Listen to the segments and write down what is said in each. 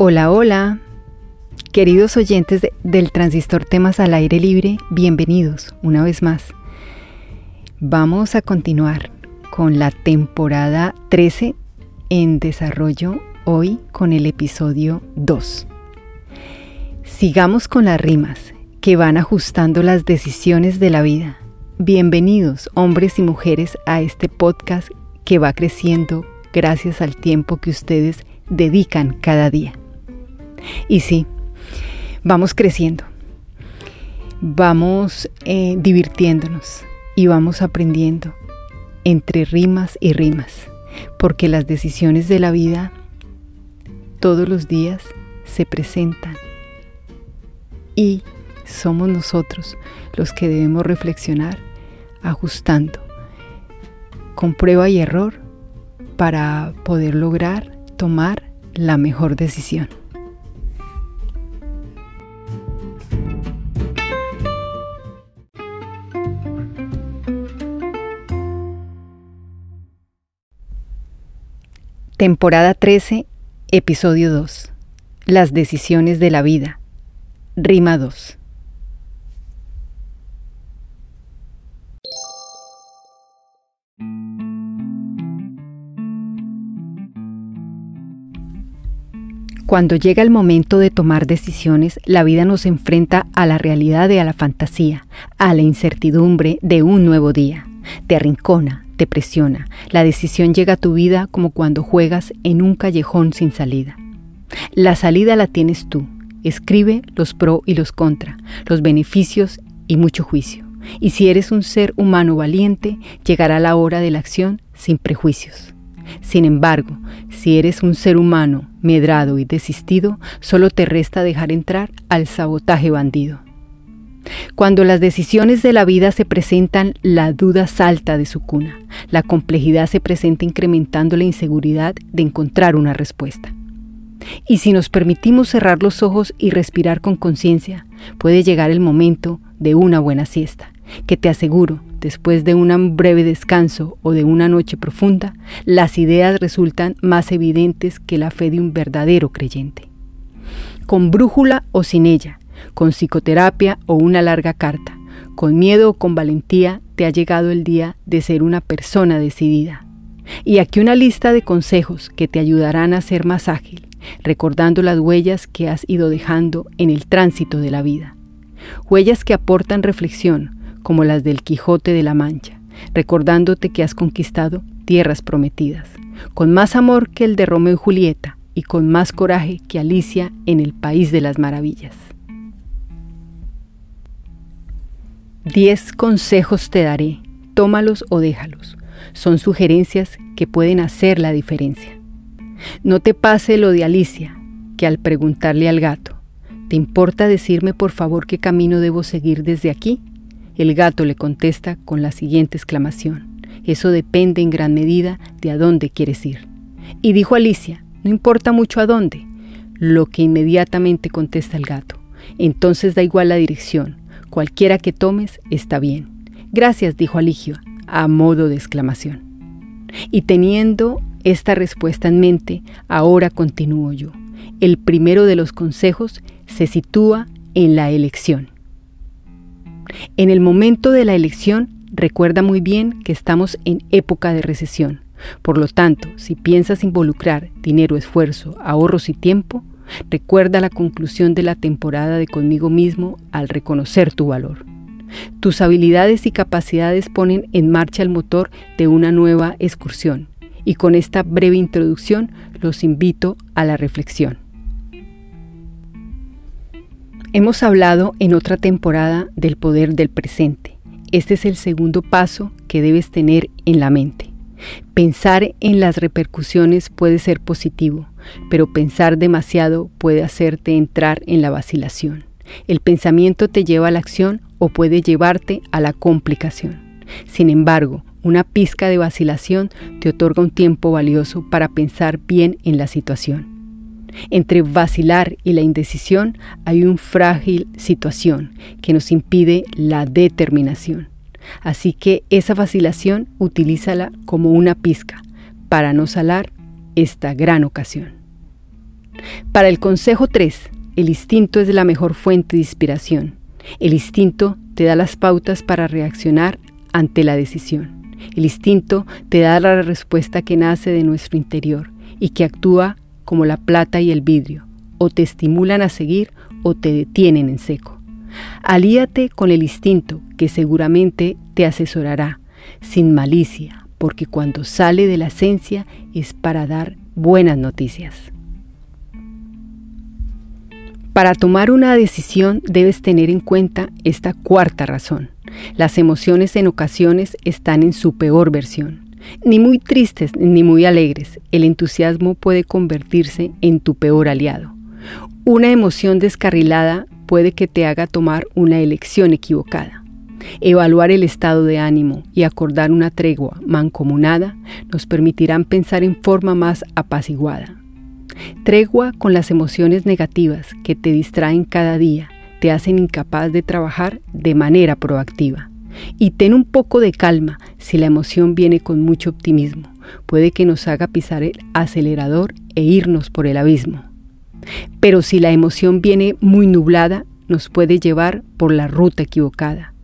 Hola, hola. Queridos oyentes del transistor temas al aire libre, bienvenidos una vez más. Vamos a continuar con la temporada 13 en desarrollo hoy con el episodio 2. Sigamos con las rimas que van ajustando las decisiones de la vida. Bienvenidos hombres y mujeres a este podcast que va creciendo gracias al tiempo que ustedes dedican cada día. Y sí, vamos creciendo, vamos eh, divirtiéndonos y vamos aprendiendo entre rimas y rimas, porque las decisiones de la vida todos los días se presentan y somos nosotros los que debemos reflexionar ajustando con prueba y error para poder lograr tomar la mejor decisión. Temporada 13, episodio 2. Las decisiones de la vida. Rima 2. Cuando llega el momento de tomar decisiones, la vida nos enfrenta a la realidad y a la fantasía, a la incertidumbre de un nuevo día. Te arrincona, te presiona. La decisión llega a tu vida como cuando juegas en un callejón sin salida. La salida la tienes tú. Escribe los pro y los contra, los beneficios y mucho juicio. Y si eres un ser humano valiente, llegará la hora de la acción sin prejuicios. Sin embargo, si eres un ser humano medrado y desistido, solo te resta dejar entrar al sabotaje bandido. Cuando las decisiones de la vida se presentan, la duda salta de su cuna. La complejidad se presenta incrementando la inseguridad de encontrar una respuesta. Y si nos permitimos cerrar los ojos y respirar con conciencia, puede llegar el momento de una buena siesta, que te aseguro, después de un breve descanso o de una noche profunda, las ideas resultan más evidentes que la fe de un verdadero creyente. Con brújula o sin ella, con psicoterapia o una larga carta, con miedo o con valentía, te ha llegado el día de ser una persona decidida. Y aquí una lista de consejos que te ayudarán a ser más ágil, recordando las huellas que has ido dejando en el tránsito de la vida. Huellas que aportan reflexión, como las del Quijote de la Mancha, recordándote que has conquistado tierras prometidas, con más amor que el de Romeo y Julieta y con más coraje que Alicia en el País de las Maravillas. Diez consejos te daré, tómalos o déjalos. Son sugerencias que pueden hacer la diferencia. No te pase lo de Alicia, que al preguntarle al gato, ¿te importa decirme por favor qué camino debo seguir desde aquí? El gato le contesta con la siguiente exclamación, eso depende en gran medida de a dónde quieres ir. Y dijo Alicia, no importa mucho a dónde, lo que inmediatamente contesta el gato, entonces da igual la dirección, Cualquiera que tomes está bien. Gracias, dijo Aligio, a modo de exclamación. Y teniendo esta respuesta en mente, ahora continúo yo. El primero de los consejos se sitúa en la elección. En el momento de la elección, recuerda muy bien que estamos en época de recesión. Por lo tanto, si piensas involucrar dinero, esfuerzo, ahorros y tiempo, Recuerda la conclusión de la temporada de conmigo mismo al reconocer tu valor. Tus habilidades y capacidades ponen en marcha el motor de una nueva excursión. Y con esta breve introducción los invito a la reflexión. Hemos hablado en otra temporada del poder del presente. Este es el segundo paso que debes tener en la mente. Pensar en las repercusiones puede ser positivo, pero pensar demasiado puede hacerte entrar en la vacilación. El pensamiento te lleva a la acción o puede llevarte a la complicación. Sin embargo, una pizca de vacilación te otorga un tiempo valioso para pensar bien en la situación. Entre vacilar y la indecisión hay una frágil situación que nos impide la determinación. Así que esa vacilación utilízala como una pizca para no salar esta gran ocasión. Para el consejo 3, el instinto es la mejor fuente de inspiración. El instinto te da las pautas para reaccionar ante la decisión. El instinto te da la respuesta que nace de nuestro interior y que actúa como la plata y el vidrio, o te estimulan a seguir o te detienen en seco. Alíate con el instinto que seguramente te asesorará, sin malicia, porque cuando sale de la esencia es para dar buenas noticias. Para tomar una decisión debes tener en cuenta esta cuarta razón. Las emociones en ocasiones están en su peor versión. Ni muy tristes ni muy alegres, el entusiasmo puede convertirse en tu peor aliado. Una emoción descarrilada puede que te haga tomar una elección equivocada. Evaluar el estado de ánimo y acordar una tregua mancomunada nos permitirán pensar en forma más apaciguada. Tregua con las emociones negativas que te distraen cada día, te hacen incapaz de trabajar de manera proactiva. Y ten un poco de calma si la emoción viene con mucho optimismo. Puede que nos haga pisar el acelerador e irnos por el abismo. Pero si la emoción viene muy nublada, nos puede llevar por la ruta equivocada.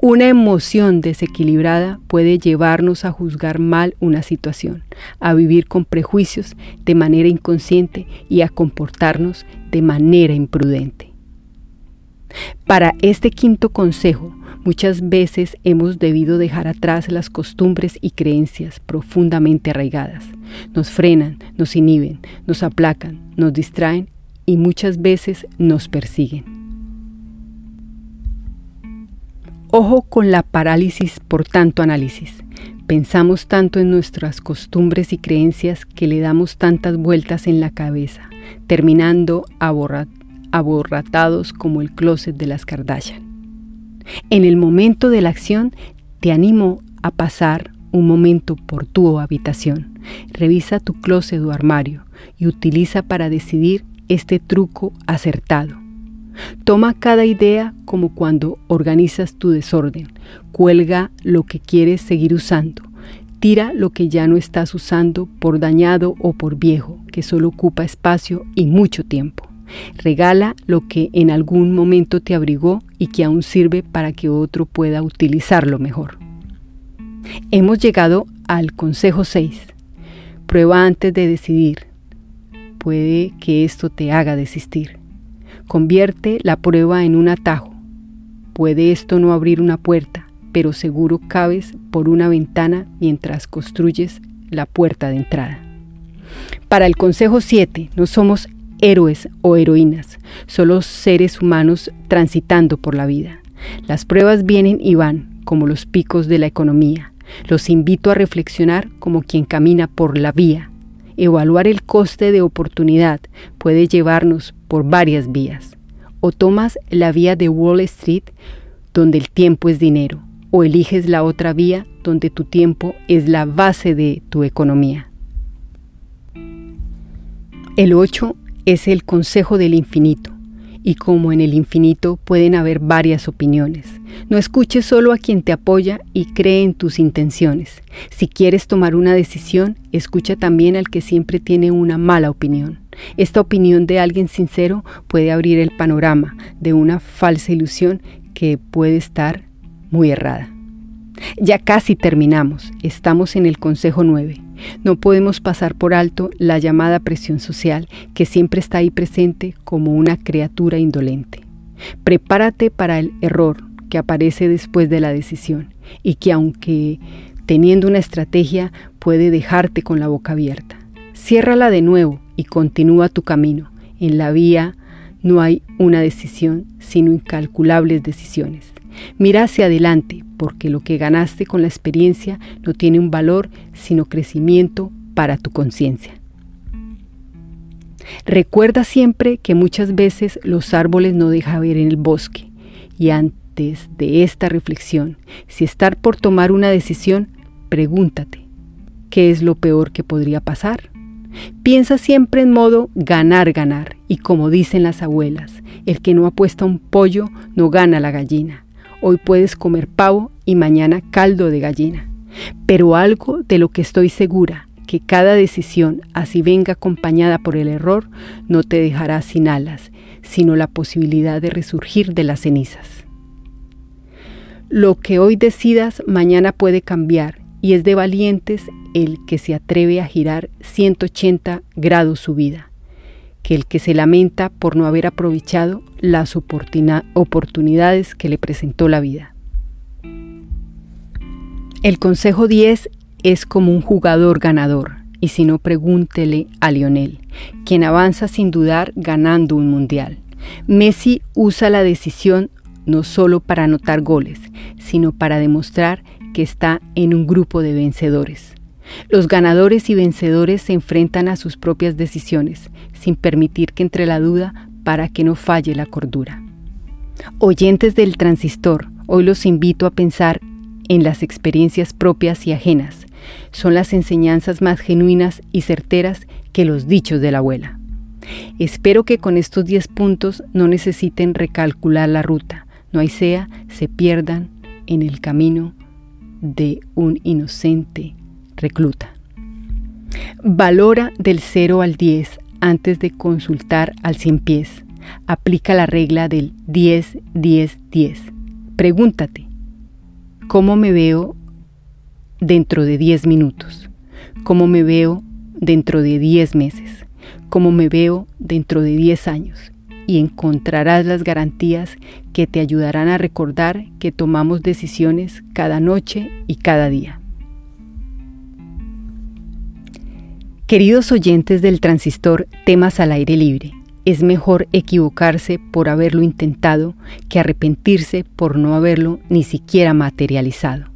Una emoción desequilibrada puede llevarnos a juzgar mal una situación, a vivir con prejuicios de manera inconsciente y a comportarnos de manera imprudente. Para este quinto consejo, muchas veces hemos debido dejar atrás las costumbres y creencias profundamente arraigadas. Nos frenan, nos inhiben, nos aplacan, nos distraen y muchas veces nos persiguen. Ojo con la parálisis por tanto análisis. Pensamos tanto en nuestras costumbres y creencias que le damos tantas vueltas en la cabeza, terminando aborratados como el closet de las Kardashian. En el momento de la acción, te animo a pasar un momento por tu habitación. Revisa tu closet o armario y utiliza para decidir este truco acertado. Toma cada idea como cuando organizas tu desorden. Cuelga lo que quieres seguir usando. Tira lo que ya no estás usando por dañado o por viejo, que solo ocupa espacio y mucho tiempo. Regala lo que en algún momento te abrigó y que aún sirve para que otro pueda utilizarlo mejor. Hemos llegado al consejo 6. Prueba antes de decidir. Puede que esto te haga desistir. Convierte la prueba en un atajo. Puede esto no abrir una puerta, pero seguro cabes por una ventana mientras construyes la puerta de entrada. Para el consejo 7, no somos héroes o heroínas, solo seres humanos transitando por la vida. Las pruebas vienen y van, como los picos de la economía. Los invito a reflexionar como quien camina por la vía. Evaluar el coste de oportunidad puede llevarnos por varias vías. O tomas la vía de Wall Street, donde el tiempo es dinero, o eliges la otra vía, donde tu tiempo es la base de tu economía. El 8 es el consejo del infinito, y como en el infinito pueden haber varias opiniones. No escuches solo a quien te apoya y cree en tus intenciones. Si quieres tomar una decisión, escucha también al que siempre tiene una mala opinión. Esta opinión de alguien sincero puede abrir el panorama de una falsa ilusión que puede estar muy errada. Ya casi terminamos, estamos en el Consejo 9. No podemos pasar por alto la llamada presión social que siempre está ahí presente como una criatura indolente. Prepárate para el error que aparece después de la decisión y que aunque teniendo una estrategia puede dejarte con la boca abierta. Ciérrala de nuevo y continúa tu camino. En la vía no hay una decisión, sino incalculables decisiones. Mira hacia adelante, porque lo que ganaste con la experiencia no tiene un valor, sino crecimiento para tu conciencia. Recuerda siempre que muchas veces los árboles no dejan ver en el bosque. Y antes de esta reflexión, si estar por tomar una decisión, pregúntate, ¿qué es lo peor que podría pasar? Piensa siempre en modo ganar, ganar. Y como dicen las abuelas, el que no apuesta un pollo no gana la gallina. Hoy puedes comer pavo y mañana caldo de gallina. Pero algo de lo que estoy segura, que cada decisión, así venga acompañada por el error, no te dejará sin alas, sino la posibilidad de resurgir de las cenizas. Lo que hoy decidas mañana puede cambiar y es de valientes el que se atreve a girar 180 grados su vida, que el que se lamenta por no haber aprovechado las oportunidades que le presentó la vida. El consejo 10 es como un jugador ganador, y si no pregúntele a Lionel, quien avanza sin dudar ganando un mundial. Messi usa la decisión no solo para anotar goles, sino para demostrar que está en un grupo de vencedores. Los ganadores y vencedores se enfrentan a sus propias decisiones, sin permitir que entre la duda para que no falle la cordura. Oyentes del transistor, hoy los invito a pensar en las experiencias propias y ajenas. Son las enseñanzas más genuinas y certeras que los dichos de la abuela. Espero que con estos 10 puntos no necesiten recalcular la ruta, no hay sea se pierdan en el camino de un inocente recluta. Valora del 0 al 10 antes de consultar al 100 pies. Aplica la regla del 10, 10, 10. Pregúntate, ¿cómo me veo dentro de 10 minutos? ¿Cómo me veo dentro de 10 meses? ¿Cómo me veo dentro de 10 años? y encontrarás las garantías que te ayudarán a recordar que tomamos decisiones cada noche y cada día. Queridos oyentes del transistor Temas al aire libre, es mejor equivocarse por haberlo intentado que arrepentirse por no haberlo ni siquiera materializado.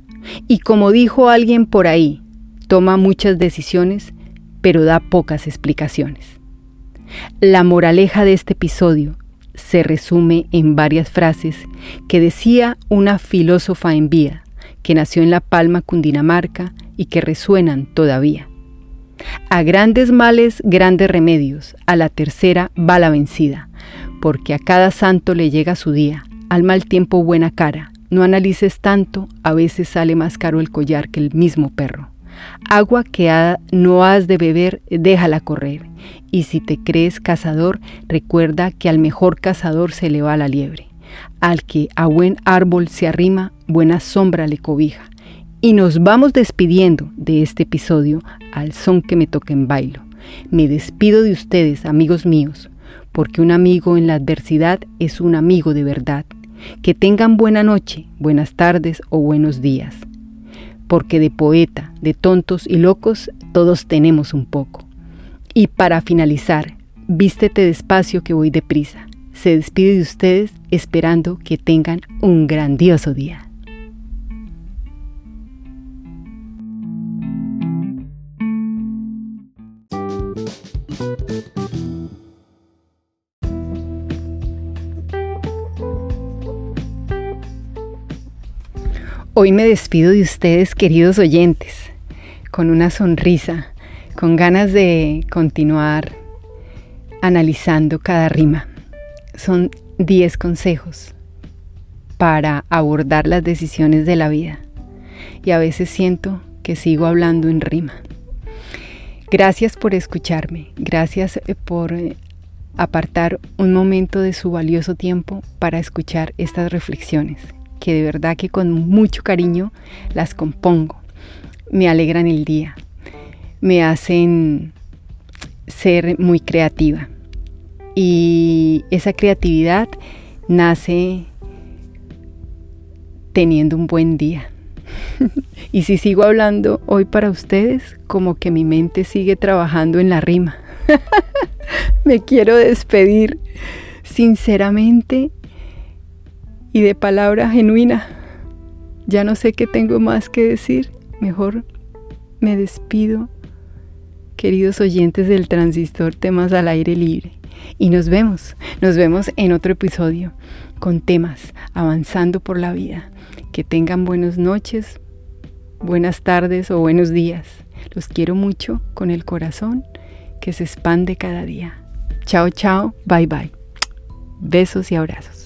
Y como dijo alguien por ahí, toma muchas decisiones, pero da pocas explicaciones. La moraleja de este episodio se resume en varias frases que decía una filósofa en vida que nació en La Palma, Cundinamarca y que resuenan todavía. A grandes males, grandes remedios, a la tercera va la vencida, porque a cada santo le llega su día, al mal tiempo buena cara, no analices tanto, a veces sale más caro el collar que el mismo perro. Agua que no has de beber, déjala correr. Y si te crees cazador, recuerda que al mejor cazador se le va la liebre. Al que a buen árbol se arrima, buena sombra le cobija. Y nos vamos despidiendo de este episodio al son que me toque en bailo. Me despido de ustedes, amigos míos, porque un amigo en la adversidad es un amigo de verdad. Que tengan buena noche, buenas tardes o buenos días porque de poeta, de tontos y locos, todos tenemos un poco. Y para finalizar, vístete despacio que voy deprisa. Se despide de ustedes esperando que tengan un grandioso día. Hoy me despido de ustedes, queridos oyentes, con una sonrisa, con ganas de continuar analizando cada rima. Son 10 consejos para abordar las decisiones de la vida y a veces siento que sigo hablando en rima. Gracias por escucharme, gracias eh, por eh, apartar un momento de su valioso tiempo para escuchar estas reflexiones que de verdad que con mucho cariño las compongo. Me alegran el día, me hacen ser muy creativa. Y esa creatividad nace teniendo un buen día. y si sigo hablando hoy para ustedes, como que mi mente sigue trabajando en la rima. Me quiero despedir. Sinceramente, y de palabra genuina. Ya no sé qué tengo más que decir. Mejor me despido, queridos oyentes del transistor temas al aire libre. Y nos vemos, nos vemos en otro episodio con temas avanzando por la vida. Que tengan buenas noches, buenas tardes o buenos días. Los quiero mucho con el corazón que se expande cada día. Chao, chao, bye bye. Besos y abrazos.